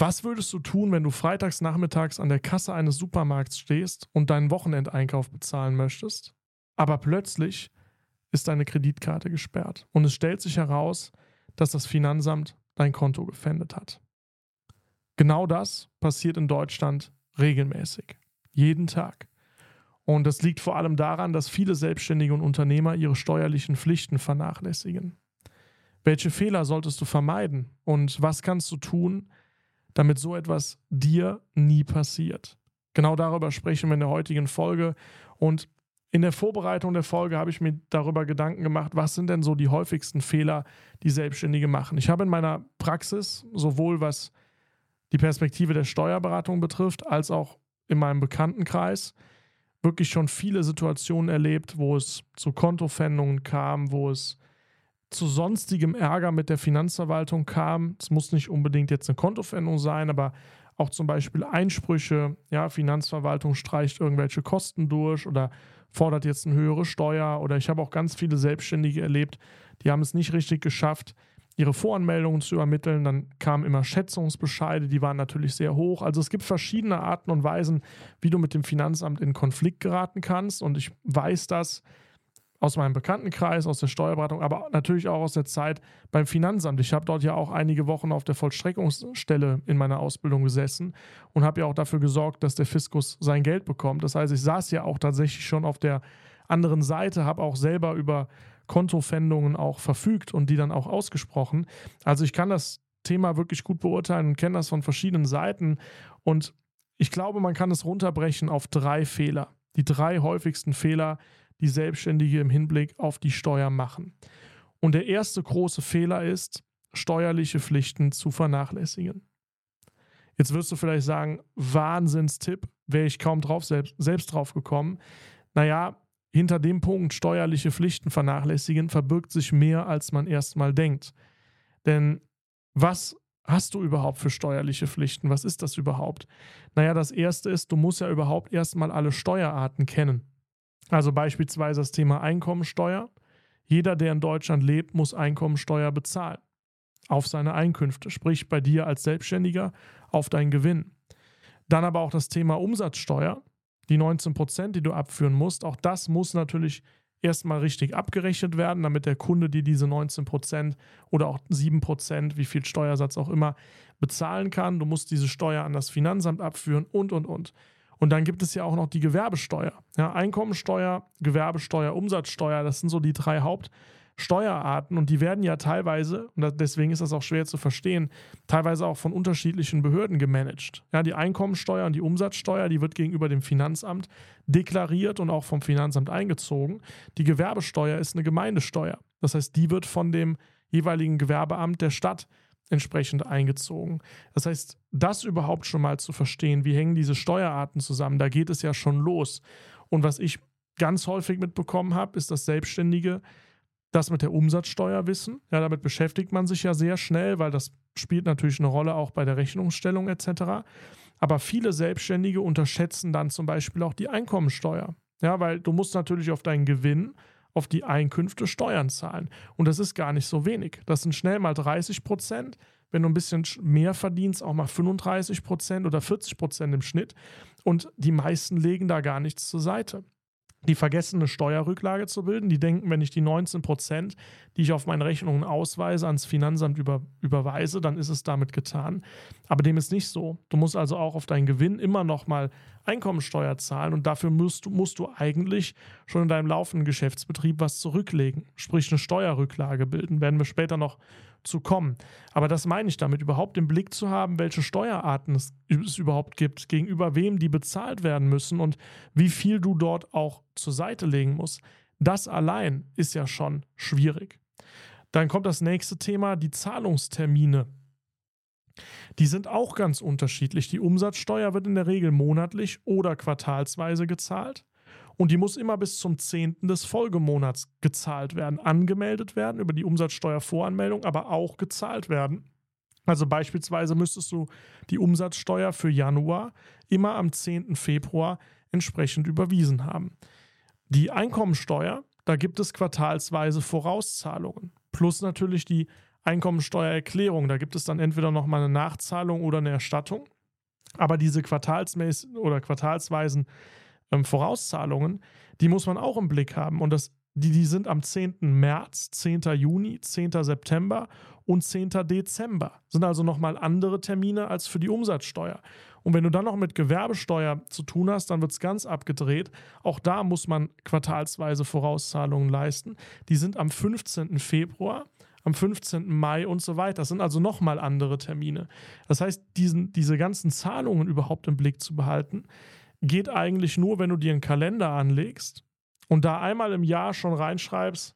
Was würdest du tun, wenn du freitags nachmittags an der Kasse eines Supermarkts stehst und deinen Wochenendeinkauf bezahlen möchtest, aber plötzlich ist deine Kreditkarte gesperrt und es stellt sich heraus, dass das Finanzamt dein Konto gefändet hat? Genau das passiert in Deutschland regelmäßig, jeden Tag. Und das liegt vor allem daran, dass viele Selbstständige und Unternehmer ihre steuerlichen Pflichten vernachlässigen. Welche Fehler solltest du vermeiden und was kannst du tun, damit so etwas dir nie passiert. Genau darüber sprechen wir in der heutigen Folge. Und in der Vorbereitung der Folge habe ich mir darüber Gedanken gemacht, was sind denn so die häufigsten Fehler, die Selbstständige machen. Ich habe in meiner Praxis, sowohl was die Perspektive der Steuerberatung betrifft, als auch in meinem Bekanntenkreis, wirklich schon viele Situationen erlebt, wo es zu Kontofendungen kam, wo es zu sonstigem Ärger mit der Finanzverwaltung kam. Es muss nicht unbedingt jetzt eine Kontofendung sein, aber auch zum Beispiel Einsprüche. Ja, Finanzverwaltung streicht irgendwelche Kosten durch oder fordert jetzt eine höhere Steuer. Oder ich habe auch ganz viele Selbstständige erlebt, die haben es nicht richtig geschafft, ihre Voranmeldungen zu übermitteln. Dann kamen immer Schätzungsbescheide, die waren natürlich sehr hoch. Also es gibt verschiedene Arten und Weisen, wie du mit dem Finanzamt in Konflikt geraten kannst. Und ich weiß das aus meinem Bekanntenkreis, aus der Steuerberatung, aber natürlich auch aus der Zeit beim Finanzamt. Ich habe dort ja auch einige Wochen auf der Vollstreckungsstelle in meiner Ausbildung gesessen und habe ja auch dafür gesorgt, dass der Fiskus sein Geld bekommt. Das heißt, ich saß ja auch tatsächlich schon auf der anderen Seite, habe auch selber über Kontofendungen auch verfügt und die dann auch ausgesprochen. Also ich kann das Thema wirklich gut beurteilen und kenne das von verschiedenen Seiten und ich glaube, man kann es runterbrechen auf drei Fehler. Die drei häufigsten Fehler, die Selbstständige im Hinblick auf die Steuer machen. Und der erste große Fehler ist, steuerliche Pflichten zu vernachlässigen. Jetzt wirst du vielleicht sagen, Wahnsinnstipp, wäre ich kaum drauf selbst, selbst drauf gekommen. Naja, hinter dem Punkt steuerliche Pflichten vernachlässigen verbirgt sich mehr, als man erstmal denkt. Denn was hast du überhaupt für steuerliche Pflichten? Was ist das überhaupt? Naja, das erste ist, du musst ja überhaupt erstmal alle Steuerarten kennen. Also beispielsweise das Thema Einkommensteuer. Jeder, der in Deutschland lebt, muss Einkommensteuer bezahlen. Auf seine Einkünfte, sprich bei dir als Selbstständiger auf deinen Gewinn. Dann aber auch das Thema Umsatzsteuer, die 19 Prozent, die du abführen musst. Auch das muss natürlich erstmal richtig abgerechnet werden, damit der Kunde dir diese 19 Prozent oder auch 7 Prozent, wie viel Steuersatz auch immer, bezahlen kann. Du musst diese Steuer an das Finanzamt abführen und, und, und. Und dann gibt es ja auch noch die Gewerbesteuer. Ja, Einkommensteuer, Gewerbesteuer, Umsatzsteuer, das sind so die drei Hauptsteuerarten und die werden ja teilweise, und deswegen ist das auch schwer zu verstehen, teilweise auch von unterschiedlichen Behörden gemanagt. Ja, die Einkommensteuer und die Umsatzsteuer, die wird gegenüber dem Finanzamt deklariert und auch vom Finanzamt eingezogen. Die Gewerbesteuer ist eine Gemeindesteuer. Das heißt, die wird von dem jeweiligen Gewerbeamt der Stadt entsprechend eingezogen. Das heißt, das überhaupt schon mal zu verstehen, wie hängen diese Steuerarten zusammen, da geht es ja schon los. Und was ich ganz häufig mitbekommen habe, ist, dass Selbstständige das mit der Umsatzsteuer wissen. Ja, damit beschäftigt man sich ja sehr schnell, weil das spielt natürlich eine Rolle auch bei der Rechnungsstellung etc. Aber viele Selbstständige unterschätzen dann zum Beispiel auch die Einkommensteuer. Ja, weil du musst natürlich auf deinen Gewinn auf die Einkünfte Steuern zahlen. Und das ist gar nicht so wenig. Das sind schnell mal 30 Prozent. Wenn du ein bisschen mehr verdienst, auch mal 35 Prozent oder 40 Prozent im Schnitt. Und die meisten legen da gar nichts zur Seite die vergessen, eine Steuerrücklage zu bilden. Die denken, wenn ich die 19 Prozent, die ich auf meine Rechnungen ausweise, ans Finanzamt über, überweise, dann ist es damit getan. Aber dem ist nicht so. Du musst also auch auf deinen Gewinn immer noch mal Einkommensteuer zahlen und dafür musst musst du eigentlich schon in deinem laufenden Geschäftsbetrieb was zurücklegen, sprich eine Steuerrücklage bilden. Werden wir später noch zu kommen. Aber das meine ich damit, überhaupt im Blick zu haben, welche Steuerarten es, es, überhaupt gibt, gegenüber wem die bezahlt werden müssen und wie viel du dort auch zur Seite legen musst. Das allein ist ja schon schwierig. Dann kommt das nächste Thema, die Zahlungstermine. Die sind auch ganz unterschiedlich. Die Umsatzsteuer wird in der Regel monatlich oder quartalsweise gezahlt und die muss immer bis zum 10. des Folgemonats gezahlt werden, angemeldet werden über die Umsatzsteuervoranmeldung, aber auch gezahlt werden. Also beispielsweise müsstest du die Umsatzsteuer für Januar immer am 10. Februar entsprechend überwiesen haben. Die Einkommensteuer, da gibt es quartalsweise Vorauszahlungen, plus natürlich die Einkommensteuererklärung. Da gibt es dann entweder nochmal eine Nachzahlung oder eine Erstattung. Aber diese quartalsmäßigen oder quartalsweisen ähm, Vorauszahlungen, die muss man auch im Blick haben. Und das, die, die sind am 10. März, 10. Juni, 10. September und 10. Dezember. Sind also nochmal andere Termine als für die Umsatzsteuer. Und wenn du dann noch mit Gewerbesteuer zu tun hast, dann wird es ganz abgedreht. Auch da muss man quartalsweise Vorauszahlungen leisten. Die sind am 15. Februar am 15. Mai und so weiter. Das sind also nochmal andere Termine. Das heißt, diesen, diese ganzen Zahlungen überhaupt im Blick zu behalten, geht eigentlich nur, wenn du dir einen Kalender anlegst und da einmal im Jahr schon reinschreibst,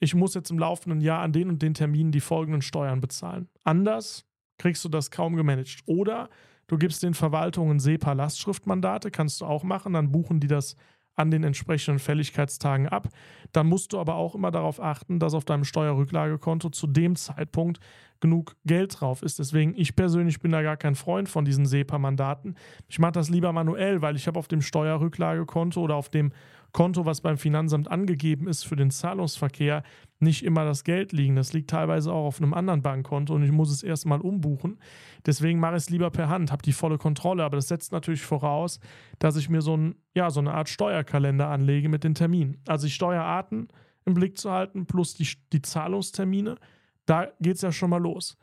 ich muss jetzt im laufenden Jahr an den und den Terminen die folgenden Steuern bezahlen. Anders kriegst du das kaum gemanagt. Oder du gibst den Verwaltungen SEPA-Lastschriftmandate, kannst du auch machen, dann buchen die das an den entsprechenden Fälligkeitstagen ab. Dann musst du aber auch immer darauf achten, dass auf deinem Steuerrücklagekonto zu dem Zeitpunkt genug Geld drauf ist. Deswegen, ich persönlich bin da gar kein Freund von diesen SEPA-Mandaten. Ich mache das lieber manuell, weil ich habe auf dem Steuerrücklagekonto oder auf dem Konto, was beim Finanzamt angegeben ist für den Zahlungsverkehr, nicht immer das Geld liegen. Das liegt teilweise auch auf einem anderen Bankkonto und ich muss es erstmal umbuchen. Deswegen mache ich es lieber per Hand, habe die volle Kontrolle. Aber das setzt natürlich voraus, dass ich mir so, ein, ja, so eine Art Steuerkalender anlege mit den Terminen. Also die Steuerarten im Blick zu halten plus die, die Zahlungstermine. Da geht es ja schon mal los.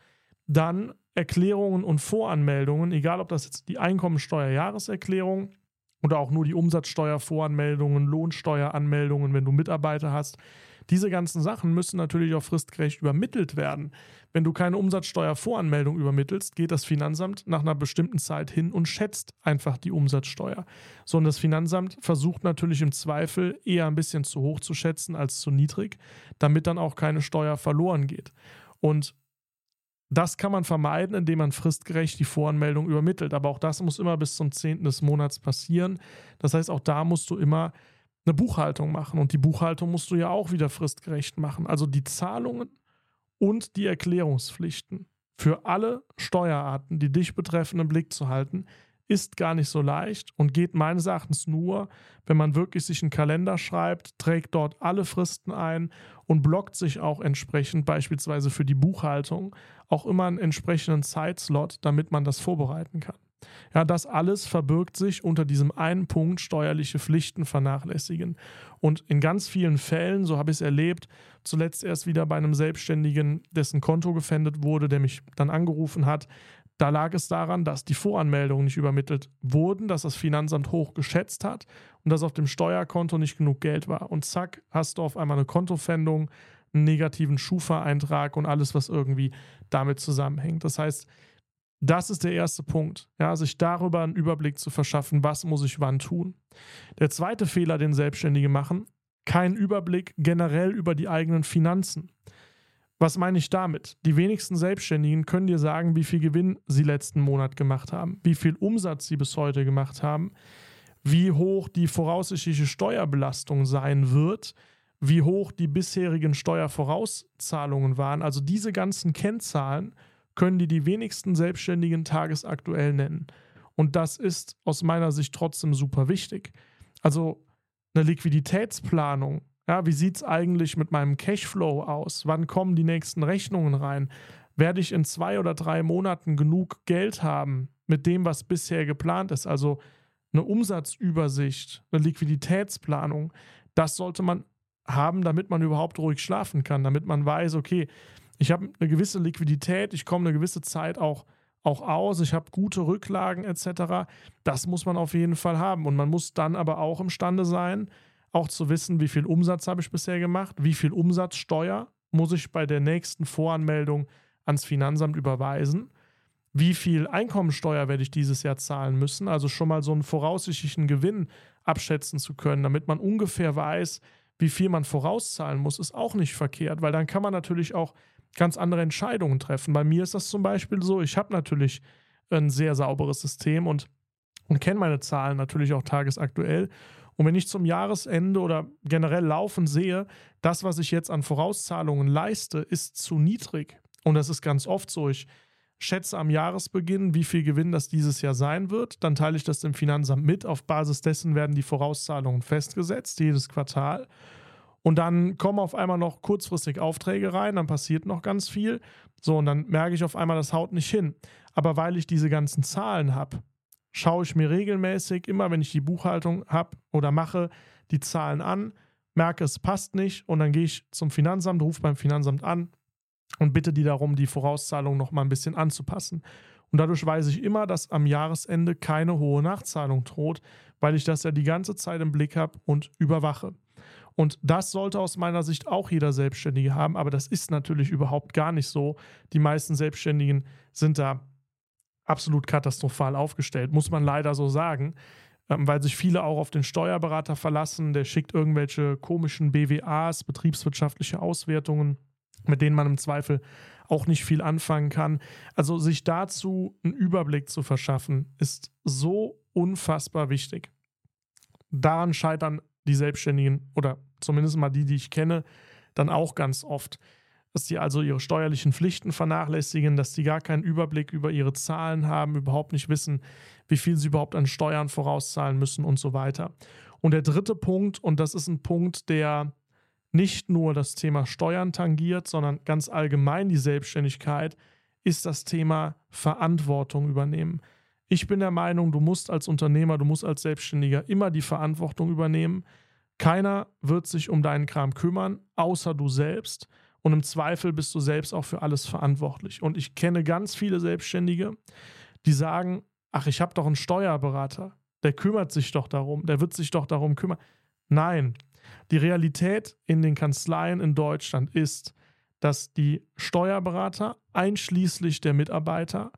Dann Erklärungen und Voranmeldungen, egal ob das jetzt die Einkommensteuerjahreserklärung oder auch nur die Umsatzsteuervoranmeldungen, Lohnsteueranmeldungen, wenn du Mitarbeiter hast. Diese ganzen Sachen müssen natürlich auch fristgerecht übermittelt werden. Wenn du keine Umsatzsteuervoranmeldung übermittelst, geht das Finanzamt nach einer bestimmten Zeit hin und schätzt einfach die Umsatzsteuer. So, und das Finanzamt versucht natürlich im Zweifel eher ein bisschen zu hoch zu schätzen als zu niedrig, damit dann auch keine Steuer verloren geht. Und das kann man vermeiden, indem man fristgerecht die Voranmeldung übermittelt. Aber auch das muss immer bis zum 10. des Monats passieren. Das heißt, auch da musst du immer eine Buchhaltung machen. Und die Buchhaltung musst du ja auch wieder fristgerecht machen. Also die Zahlungen und die Erklärungspflichten für alle Steuerarten, die dich betreffen, im Blick zu halten, ist gar nicht so leicht und geht meines Erachtens nur, wenn man wirklich sich einen Kalender schreibt, trägt dort alle Fristen ein und blockt sich auch entsprechend, beispielsweise für die Buchhaltung, auch immer einen entsprechenden Zeitslot, damit man das vorbereiten kann. Ja, das alles verbirgt sich unter diesem einen Punkt steuerliche Pflichten vernachlässigen. Und in ganz vielen Fällen, so habe ich es erlebt, zuletzt erst wieder bei einem Selbstständigen, dessen Konto gefändet wurde, der mich dann angerufen hat, da lag es daran, dass die Voranmeldungen nicht übermittelt wurden, dass das Finanzamt hoch geschätzt hat und dass auf dem Steuerkonto nicht genug Geld war. Und zack, hast du auf einmal eine Kontofendung, einen negativen Schufa-Eintrag und alles, was irgendwie damit zusammenhängt. Das heißt, das ist der erste Punkt, ja, sich darüber einen Überblick zu verschaffen, was muss ich wann tun. Der zweite Fehler, den Selbstständige machen, kein Überblick generell über die eigenen Finanzen. Was meine ich damit? Die wenigsten Selbstständigen können dir sagen, wie viel Gewinn sie letzten Monat gemacht haben, wie viel Umsatz sie bis heute gemacht haben, wie hoch die voraussichtliche Steuerbelastung sein wird, wie hoch die bisherigen Steuervorauszahlungen waren. Also diese ganzen Kennzahlen können dir die wenigsten Selbstständigen tagesaktuell nennen. Und das ist aus meiner Sicht trotzdem super wichtig. Also eine Liquiditätsplanung ja, wie sieht es eigentlich mit meinem Cashflow aus? Wann kommen die nächsten Rechnungen rein? Werde ich in zwei oder drei Monaten genug Geld haben mit dem, was bisher geplant ist? Also eine Umsatzübersicht, eine Liquiditätsplanung. Das sollte man haben, damit man überhaupt ruhig schlafen kann, damit man weiß, okay, ich habe eine gewisse Liquidität, ich komme eine gewisse Zeit auch, auch aus, ich habe gute Rücklagen etc. Das muss man auf jeden Fall haben. Und man muss dann aber auch imstande sein, auch zu wissen, wie viel Umsatz habe ich bisher gemacht, wie viel Umsatzsteuer muss ich bei der nächsten Voranmeldung ans Finanzamt überweisen, wie viel Einkommensteuer werde ich dieses Jahr zahlen müssen, also schon mal so einen voraussichtlichen Gewinn abschätzen zu können, damit man ungefähr weiß, wie viel man vorauszahlen muss, ist auch nicht verkehrt, weil dann kann man natürlich auch ganz andere Entscheidungen treffen. Bei mir ist das zum Beispiel so, ich habe natürlich ein sehr sauberes System und, und kenne meine Zahlen natürlich auch tagesaktuell und wenn ich zum Jahresende oder generell laufend sehe, das, was ich jetzt an Vorauszahlungen leiste, ist zu niedrig. Und das ist ganz oft so. Ich schätze am Jahresbeginn, wie viel Gewinn das dieses Jahr sein wird. Dann teile ich das dem Finanzamt mit. Auf Basis dessen werden die Vorauszahlungen festgesetzt, jedes Quartal. Und dann kommen auf einmal noch kurzfristig Aufträge rein, dann passiert noch ganz viel. So, und dann merke ich auf einmal, das haut nicht hin. Aber weil ich diese ganzen Zahlen habe, schaue ich mir regelmäßig, immer wenn ich die Buchhaltung habe oder mache, die Zahlen an, merke, es passt nicht und dann gehe ich zum Finanzamt, rufe beim Finanzamt an und bitte die darum, die Vorauszahlung noch mal ein bisschen anzupassen. Und dadurch weiß ich immer, dass am Jahresende keine hohe Nachzahlung droht, weil ich das ja die ganze Zeit im Blick habe und überwache. Und das sollte aus meiner Sicht auch jeder Selbstständige haben, aber das ist natürlich überhaupt gar nicht so. Die meisten Selbstständigen sind da absolut katastrophal aufgestellt, muss man leider so sagen, ähm, weil sich viele auch auf den Steuerberater verlassen. Der schickt irgendwelche komischen BWAs, betriebswirtschaftliche Auswertungen, mit denen man im Zweifel auch nicht viel anfangen kann. Also sich dazu einen Überblick zu verschaffen, ist so unfassbar wichtig. Daran scheitern die Selbstständigen oder zumindest mal die, die ich kenne, dann auch ganz oft. Dass sie also ihre steuerlichen Pflichten vernachlässigen, dass sie gar keinen Überblick über ihre Zahlen haben, überhaupt nicht wissen, wie viel sie überhaupt an Steuern vorauszahlen müssen und so weiter. Und der dritte Punkt, und das ist ein Punkt, der nicht nur das Thema Steuern tangiert, sondern ganz allgemein die Selbstständigkeit, ist das Thema Verantwortung übernehmen. Ich bin der Meinung, du musst als Unternehmer, du musst als Selbstständiger immer die Verantwortung übernehmen. Keiner wird sich um deinen Kram kümmern, außer du selbst. Und im Zweifel bist du selbst auch für alles verantwortlich. Und ich kenne ganz viele Selbstständige, die sagen, ach, ich habe doch einen Steuerberater, der kümmert sich doch darum, der wird sich doch darum kümmern. Nein, die Realität in den Kanzleien in Deutschland ist, dass die Steuerberater einschließlich der Mitarbeiter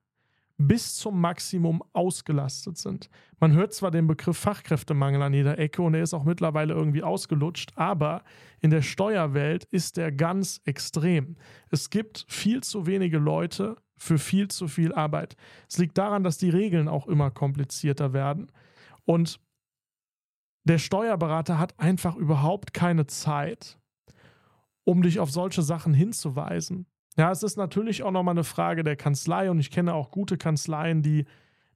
bis zum Maximum ausgelastet sind. Man hört zwar den Begriff Fachkräftemangel an jeder Ecke und er ist auch mittlerweile irgendwie ausgelutscht, aber in der Steuerwelt ist der ganz extrem. Es gibt viel zu wenige Leute für viel zu viel Arbeit. Es liegt daran, dass die Regeln auch immer komplizierter werden und der Steuerberater hat einfach überhaupt keine Zeit, um dich auf solche Sachen hinzuweisen. Ja, es ist natürlich auch nochmal eine Frage der Kanzlei und ich kenne auch gute Kanzleien, die,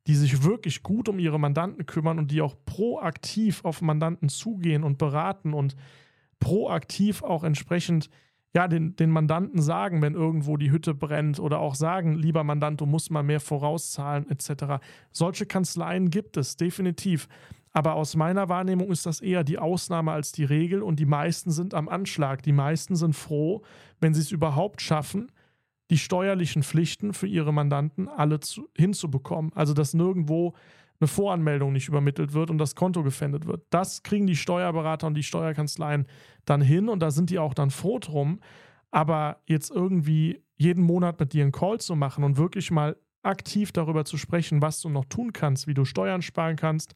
die sich wirklich gut um ihre Mandanten kümmern und die auch proaktiv auf Mandanten zugehen und beraten und proaktiv auch entsprechend ja, den, den Mandanten sagen, wenn irgendwo die Hütte brennt oder auch sagen, lieber Mandant, du musst mal mehr vorauszahlen etc. Solche Kanzleien gibt es definitiv. Aber aus meiner Wahrnehmung ist das eher die Ausnahme als die Regel und die meisten sind am Anschlag. Die meisten sind froh, wenn sie es überhaupt schaffen, die steuerlichen Pflichten für ihre Mandanten alle zu, hinzubekommen. Also dass nirgendwo eine Voranmeldung nicht übermittelt wird und das Konto gefändet wird. Das kriegen die Steuerberater und die Steuerkanzleien dann hin und da sind die auch dann froh drum. Aber jetzt irgendwie jeden Monat mit dir einen Call zu machen und wirklich mal aktiv darüber zu sprechen, was du noch tun kannst, wie du Steuern sparen kannst,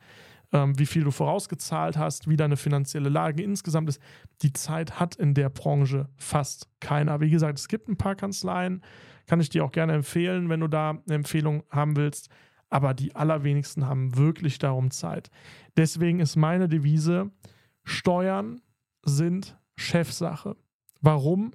wie viel du vorausgezahlt hast, wie deine finanzielle Lage insgesamt ist. Die Zeit hat in der Branche fast keiner. Wie gesagt, es gibt ein paar Kanzleien, kann ich dir auch gerne empfehlen, wenn du da eine Empfehlung haben willst. Aber die allerwenigsten haben wirklich darum Zeit. Deswegen ist meine Devise, Steuern sind Chefsache. Warum?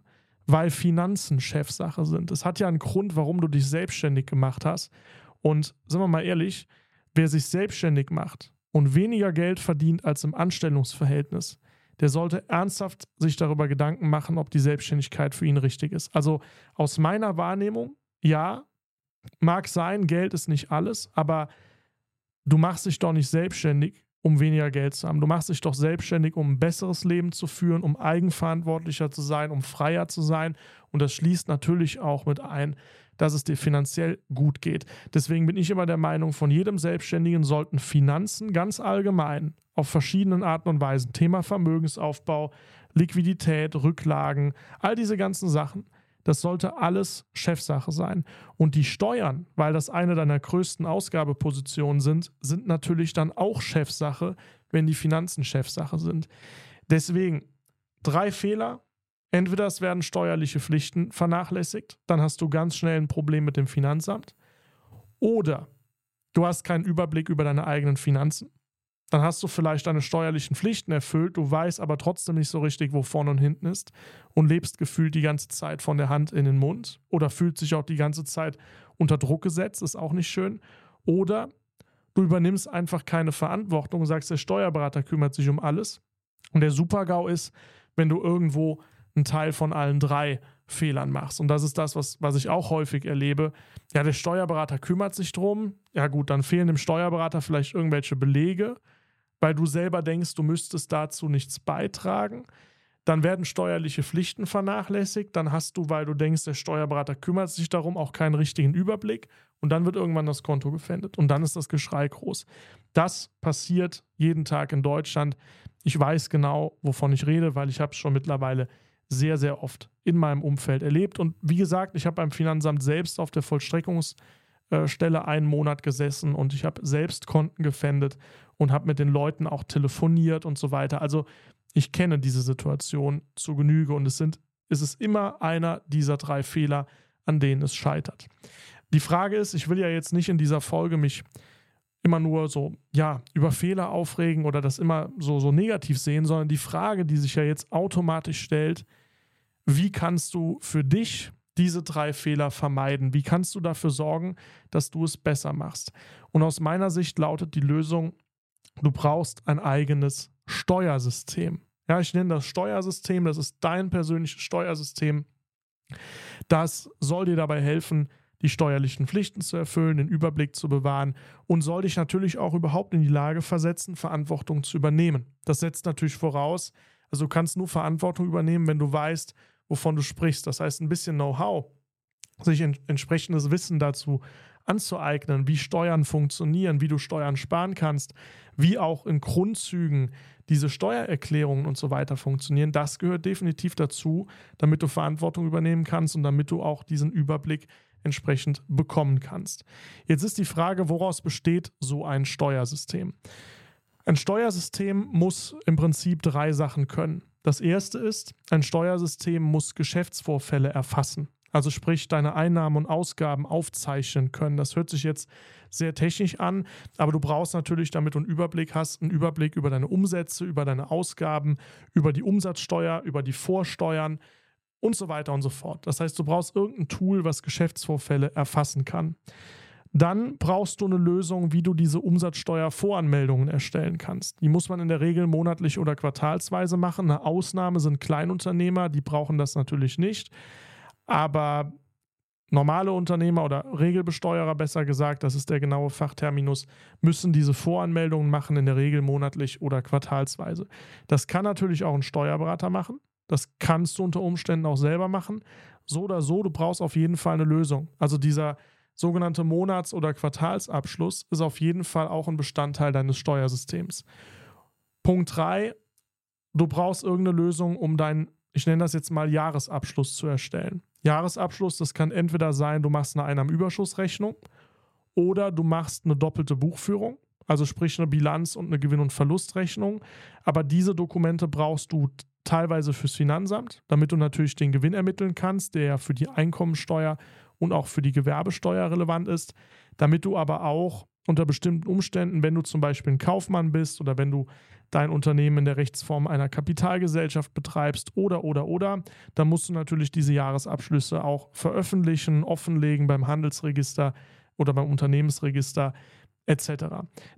Weil Finanzen Chefsache sind. Es hat ja einen Grund, warum du dich selbstständig gemacht hast. Und sagen wir mal ehrlich, wer sich selbstständig macht, und weniger Geld verdient als im Anstellungsverhältnis, der sollte ernsthaft sich darüber Gedanken machen, ob die Selbstständigkeit für ihn richtig ist. Also aus meiner Wahrnehmung, ja, mag sein, Geld ist nicht alles, aber du machst dich doch nicht selbstständig, um weniger Geld zu haben. Du machst dich doch selbstständig, um ein besseres Leben zu führen, um eigenverantwortlicher zu sein, um freier zu sein. Und das schließt natürlich auch mit ein, dass es dir finanziell gut geht. Deswegen bin ich immer der Meinung, von jedem Selbstständigen sollten Finanzen ganz allgemein auf verschiedenen Arten und Weisen, Thema Vermögensaufbau, Liquidität, Rücklagen, all diese ganzen Sachen, das sollte alles Chefsache sein. Und die Steuern, weil das eine deiner größten Ausgabepositionen sind, sind natürlich dann auch Chefsache, wenn die Finanzen Chefsache sind. Deswegen drei Fehler. Entweder es werden steuerliche Pflichten vernachlässigt, dann hast du ganz schnell ein Problem mit dem Finanzamt. Oder du hast keinen Überblick über deine eigenen Finanzen dann hast du vielleicht deine steuerlichen Pflichten erfüllt, du weißt aber trotzdem nicht so richtig, wo vorne und hinten ist und lebst gefühlt die ganze Zeit von der Hand in den Mund oder fühlt sich auch die ganze Zeit unter Druck gesetzt, ist auch nicht schön. Oder du übernimmst einfach keine Verantwortung und sagst, der Steuerberater kümmert sich um alles. Und der Supergau ist, wenn du irgendwo einen Teil von allen drei Fehlern machst. Und das ist das, was, was ich auch häufig erlebe. Ja, der Steuerberater kümmert sich drum. Ja, gut, dann fehlen dem Steuerberater vielleicht irgendwelche Belege, weil du selber denkst, du müsstest dazu nichts beitragen. Dann werden steuerliche Pflichten vernachlässigt. Dann hast du, weil du denkst, der Steuerberater kümmert sich darum, auch keinen richtigen Überblick. Und dann wird irgendwann das Konto gefändet. Und dann ist das Geschrei groß. Das passiert jeden Tag in Deutschland. Ich weiß genau, wovon ich rede, weil ich habe es schon mittlerweile sehr, sehr oft in meinem Umfeld erlebt. Und wie gesagt, ich habe beim Finanzamt selbst auf der Vollstreckungsstelle einen Monat gesessen und ich habe selbst Konten gefändet und habe mit den Leuten auch telefoniert und so weiter. Also ich kenne diese Situation zu Genüge und es sind, es ist immer einer dieser drei Fehler, an denen es scheitert. Die Frage ist, ich will ja jetzt nicht in dieser Folge mich immer nur so, ja, über Fehler aufregen oder das immer so, so negativ sehen, sondern die Frage, die sich ja jetzt automatisch stellt, wie kannst du für dich diese drei Fehler vermeiden? Wie kannst du dafür sorgen, dass du es besser machst? Und aus meiner Sicht lautet die Lösung, du brauchst ein eigenes Steuersystem. Ja, ich nenne das Steuersystem, das ist dein persönliches Steuersystem. Das soll dir dabei helfen, die steuerlichen Pflichten zu erfüllen, den Überblick zu bewahren und soll dich natürlich auch überhaupt in die Lage versetzen, Verantwortung zu übernehmen. Das setzt natürlich voraus, also du kannst nur Verantwortung übernehmen, wenn du weißt, wovon du sprichst. Das heißt, ein bisschen Know-how, sich ent entsprechendes Wissen dazu anzueignen, wie Steuern funktionieren, wie du Steuern sparen kannst, wie auch in Grundzügen diese Steuererklärungen und so weiter funktionieren, das gehört definitiv dazu, damit du Verantwortung übernehmen kannst und damit du auch diesen Überblick entsprechend bekommen kannst. Jetzt ist die Frage, woraus besteht so ein Steuersystem? Ein Steuersystem muss im Prinzip drei Sachen können. Das erste ist, ein Steuersystem muss Geschäftsvorfälle erfassen. Also sprich, deine Einnahmen und Ausgaben aufzeichnen können. Das hört sich jetzt sehr technisch an, aber du brauchst natürlich, damit du einen Überblick hast, einen Überblick über deine Umsätze, über deine Ausgaben, über die Umsatzsteuer, über die Vorsteuern und so weiter und so fort. Das heißt, du brauchst irgendein Tool, was Geschäftsvorfälle erfassen kann. Dann brauchst du eine Lösung, wie du diese Umsatzsteuervoranmeldungen erstellen kannst. Die muss man in der Regel monatlich oder quartalsweise machen. Eine Ausnahme sind Kleinunternehmer, die brauchen das natürlich nicht. Aber normale Unternehmer oder Regelbesteuerer, besser gesagt, das ist der genaue Fachterminus, müssen diese Voranmeldungen machen, in der Regel monatlich oder quartalsweise. Das kann natürlich auch ein Steuerberater machen. Das kannst du unter Umständen auch selber machen. So oder so, du brauchst auf jeden Fall eine Lösung. Also dieser sogenannte Monats- oder Quartalsabschluss ist auf jeden Fall auch ein Bestandteil deines Steuersystems. Punkt 3, du brauchst irgendeine Lösung, um deinen, ich nenne das jetzt mal Jahresabschluss zu erstellen. Jahresabschluss, das kann entweder sein, du machst eine Einnahmenüberschussrechnung oder du machst eine doppelte Buchführung, also sprich eine Bilanz und eine Gewinn- und Verlustrechnung. Aber diese Dokumente brauchst du teilweise fürs Finanzamt, damit du natürlich den Gewinn ermitteln kannst, der für die Einkommensteuer und auch für die Gewerbesteuer relevant ist, damit du aber auch unter bestimmten Umständen, wenn du zum Beispiel ein Kaufmann bist oder wenn du dein Unternehmen in der Rechtsform einer Kapitalgesellschaft betreibst oder, oder, oder, dann musst du natürlich diese Jahresabschlüsse auch veröffentlichen, offenlegen beim Handelsregister oder beim Unternehmensregister etc.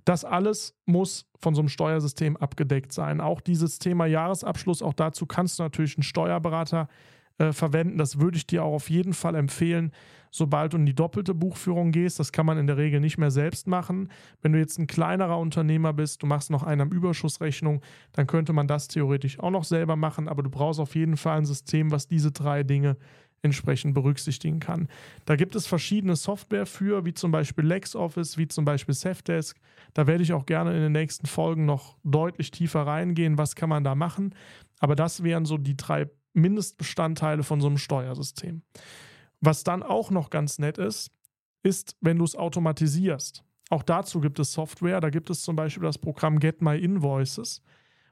Das alles muss von so einem Steuersystem abgedeckt sein. Auch dieses Thema Jahresabschluss, auch dazu kannst du natürlich einen Steuerberater äh, verwenden. Das würde ich dir auch auf jeden Fall empfehlen, sobald du in die doppelte Buchführung gehst. Das kann man in der Regel nicht mehr selbst machen. Wenn du jetzt ein kleinerer Unternehmer bist, du machst noch eine am Überschussrechnung, dann könnte man das theoretisch auch noch selber machen, aber du brauchst auf jeden Fall ein System, was diese drei Dinge entsprechend berücksichtigen kann. Da gibt es verschiedene Software für, wie zum Beispiel LexOffice, wie zum Beispiel Safdesk. Da werde ich auch gerne in den nächsten Folgen noch deutlich tiefer reingehen, was kann man da machen. Aber das wären so die drei Mindestbestandteile von so einem Steuersystem. Was dann auch noch ganz nett ist, ist, wenn du es automatisierst. Auch dazu gibt es Software. Da gibt es zum Beispiel das Programm Get My Invoices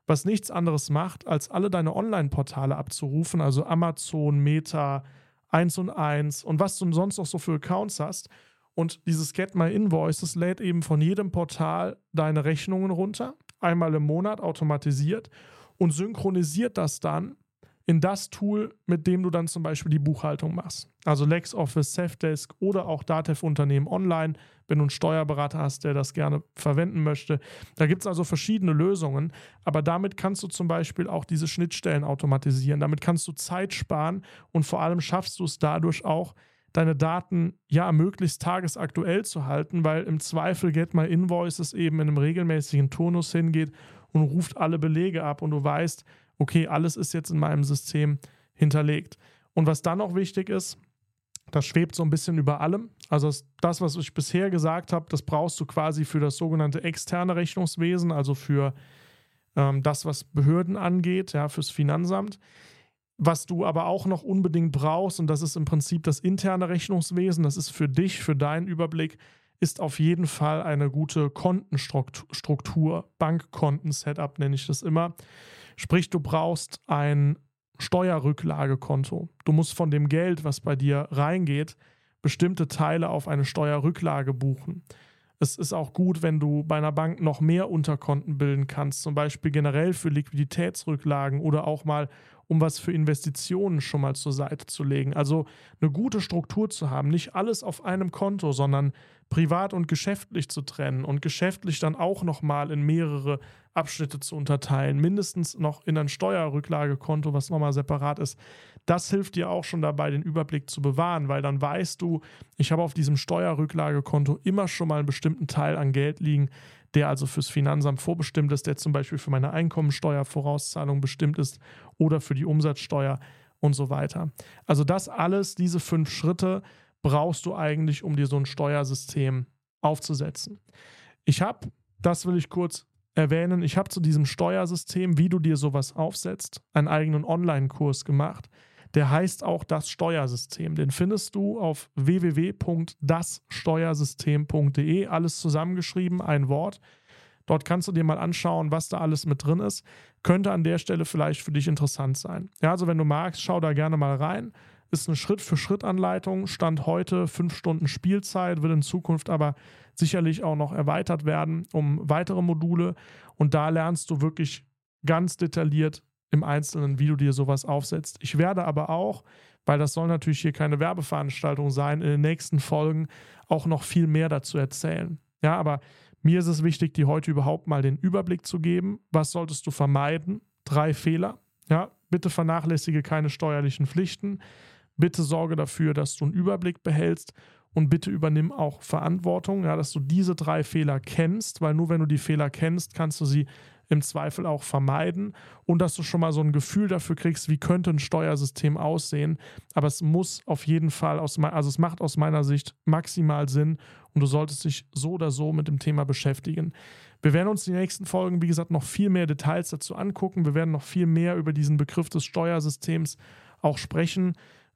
was nichts anderes macht, als alle deine Online-Portale abzurufen, also Amazon, Meta, 1 und 1 und was du sonst noch so für Accounts hast. Und dieses Get My Invoices lädt eben von jedem Portal deine Rechnungen runter, einmal im Monat automatisiert und synchronisiert das dann in das Tool, mit dem du dann zum Beispiel die Buchhaltung machst. Also LexOffice, Safdesk oder auch Datev Unternehmen Online, wenn du einen Steuerberater hast, der das gerne verwenden möchte. Da gibt es also verschiedene Lösungen, aber damit kannst du zum Beispiel auch diese Schnittstellen automatisieren. Damit kannst du Zeit sparen und vor allem schaffst du es dadurch auch, deine Daten ja möglichst tagesaktuell zu halten, weil im Zweifel Get My Invoices eben in einem regelmäßigen Turnus hingeht und ruft alle Belege ab und du weißt, okay, alles ist jetzt in meinem System hinterlegt. Und was dann noch wichtig ist, das schwebt so ein bisschen über allem. Also das, was ich bisher gesagt habe, das brauchst du quasi für das sogenannte externe Rechnungswesen, also für ähm, das, was Behörden angeht, ja, fürs Finanzamt. Was du aber auch noch unbedingt brauchst, und das ist im Prinzip das interne Rechnungswesen, das ist für dich, für deinen Überblick, ist auf jeden Fall eine gute Kontenstruktur, Bankkonten-Setup nenne ich das immer. Sprich, du brauchst ein Steuerrücklagekonto. Du musst von dem Geld, was bei dir reingeht, bestimmte Teile auf eine Steuerrücklage buchen. Es ist auch gut, wenn du bei einer Bank noch mehr Unterkonten bilden kannst, zum Beispiel generell für Liquiditätsrücklagen oder auch mal um was für Investitionen schon mal zur Seite zu legen. Also eine gute Struktur zu haben, nicht alles auf einem Konto, sondern privat und geschäftlich zu trennen und geschäftlich dann auch nochmal in mehrere Abschnitte zu unterteilen, mindestens noch in ein Steuerrücklagekonto, was nochmal separat ist. Das hilft dir auch schon dabei, den Überblick zu bewahren, weil dann weißt du, ich habe auf diesem Steuerrücklagekonto immer schon mal einen bestimmten Teil an Geld liegen, der also fürs Finanzamt vorbestimmt ist, der zum Beispiel für meine Einkommensteuervorauszahlung bestimmt ist oder für die Umsatzsteuer und so weiter. Also das alles, diese fünf Schritte brauchst du eigentlich, um dir so ein Steuersystem aufzusetzen. Ich habe, das will ich kurz erwähnen, ich habe zu diesem Steuersystem, wie du dir sowas aufsetzt, einen eigenen Online-Kurs gemacht. Der heißt auch das Steuersystem. Den findest du auf www.dassteuersystem.de. Alles zusammengeschrieben, ein Wort. Dort kannst du dir mal anschauen, was da alles mit drin ist. Könnte an der Stelle vielleicht für dich interessant sein. Ja, also wenn du magst, schau da gerne mal rein. Ist eine Schritt-für-Schritt-Anleitung. Stand heute fünf Stunden Spielzeit, wird in Zukunft aber sicherlich auch noch erweitert werden um weitere Module. Und da lernst du wirklich ganz detailliert im Einzelnen, wie du dir sowas aufsetzt. Ich werde aber auch, weil das soll natürlich hier keine Werbeveranstaltung sein, in den nächsten Folgen auch noch viel mehr dazu erzählen. Ja, aber mir ist es wichtig, dir heute überhaupt mal den Überblick zu geben. Was solltest du vermeiden? Drei Fehler. Ja, bitte vernachlässige keine steuerlichen Pflichten. Bitte sorge dafür, dass du einen Überblick behältst und bitte übernimm auch Verantwortung, ja, dass du diese drei Fehler kennst, weil nur wenn du die Fehler kennst, kannst du sie im Zweifel auch vermeiden und dass du schon mal so ein Gefühl dafür kriegst, wie könnte ein Steuersystem aussehen. Aber es muss auf jeden Fall, aus, also es macht aus meiner Sicht maximal Sinn und du solltest dich so oder so mit dem Thema beschäftigen. Wir werden uns die nächsten Folgen, wie gesagt, noch viel mehr Details dazu angucken. Wir werden noch viel mehr über diesen Begriff des Steuersystems auch sprechen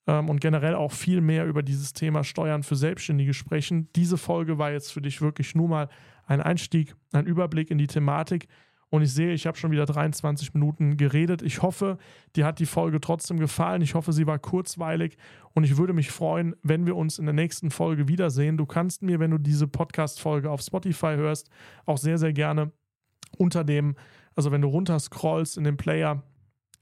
ähm, und generell auch viel mehr über dieses Thema Steuern für Selbstständige sprechen. Diese Folge war jetzt für dich wirklich nur mal ein Einstieg, ein Überblick in die Thematik. Und ich sehe, ich habe schon wieder 23 Minuten geredet. Ich hoffe, dir hat die Folge trotzdem gefallen. Ich hoffe, sie war kurzweilig. Und ich würde mich freuen, wenn wir uns in der nächsten Folge wiedersehen. Du kannst mir, wenn du diese Podcast-Folge auf Spotify hörst, auch sehr, sehr gerne unter dem, also wenn du runter scrollst in den Player,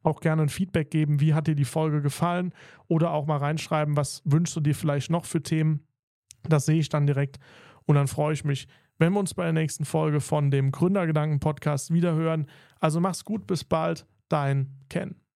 auch gerne ein Feedback geben. Wie hat dir die Folge gefallen? Oder auch mal reinschreiben, was wünschst du dir vielleicht noch für Themen? Das sehe ich dann direkt. Und dann freue ich mich, wenn wir uns bei der nächsten Folge von dem Gründergedanken-Podcast wiederhören. Also mach's gut, bis bald, dein Ken.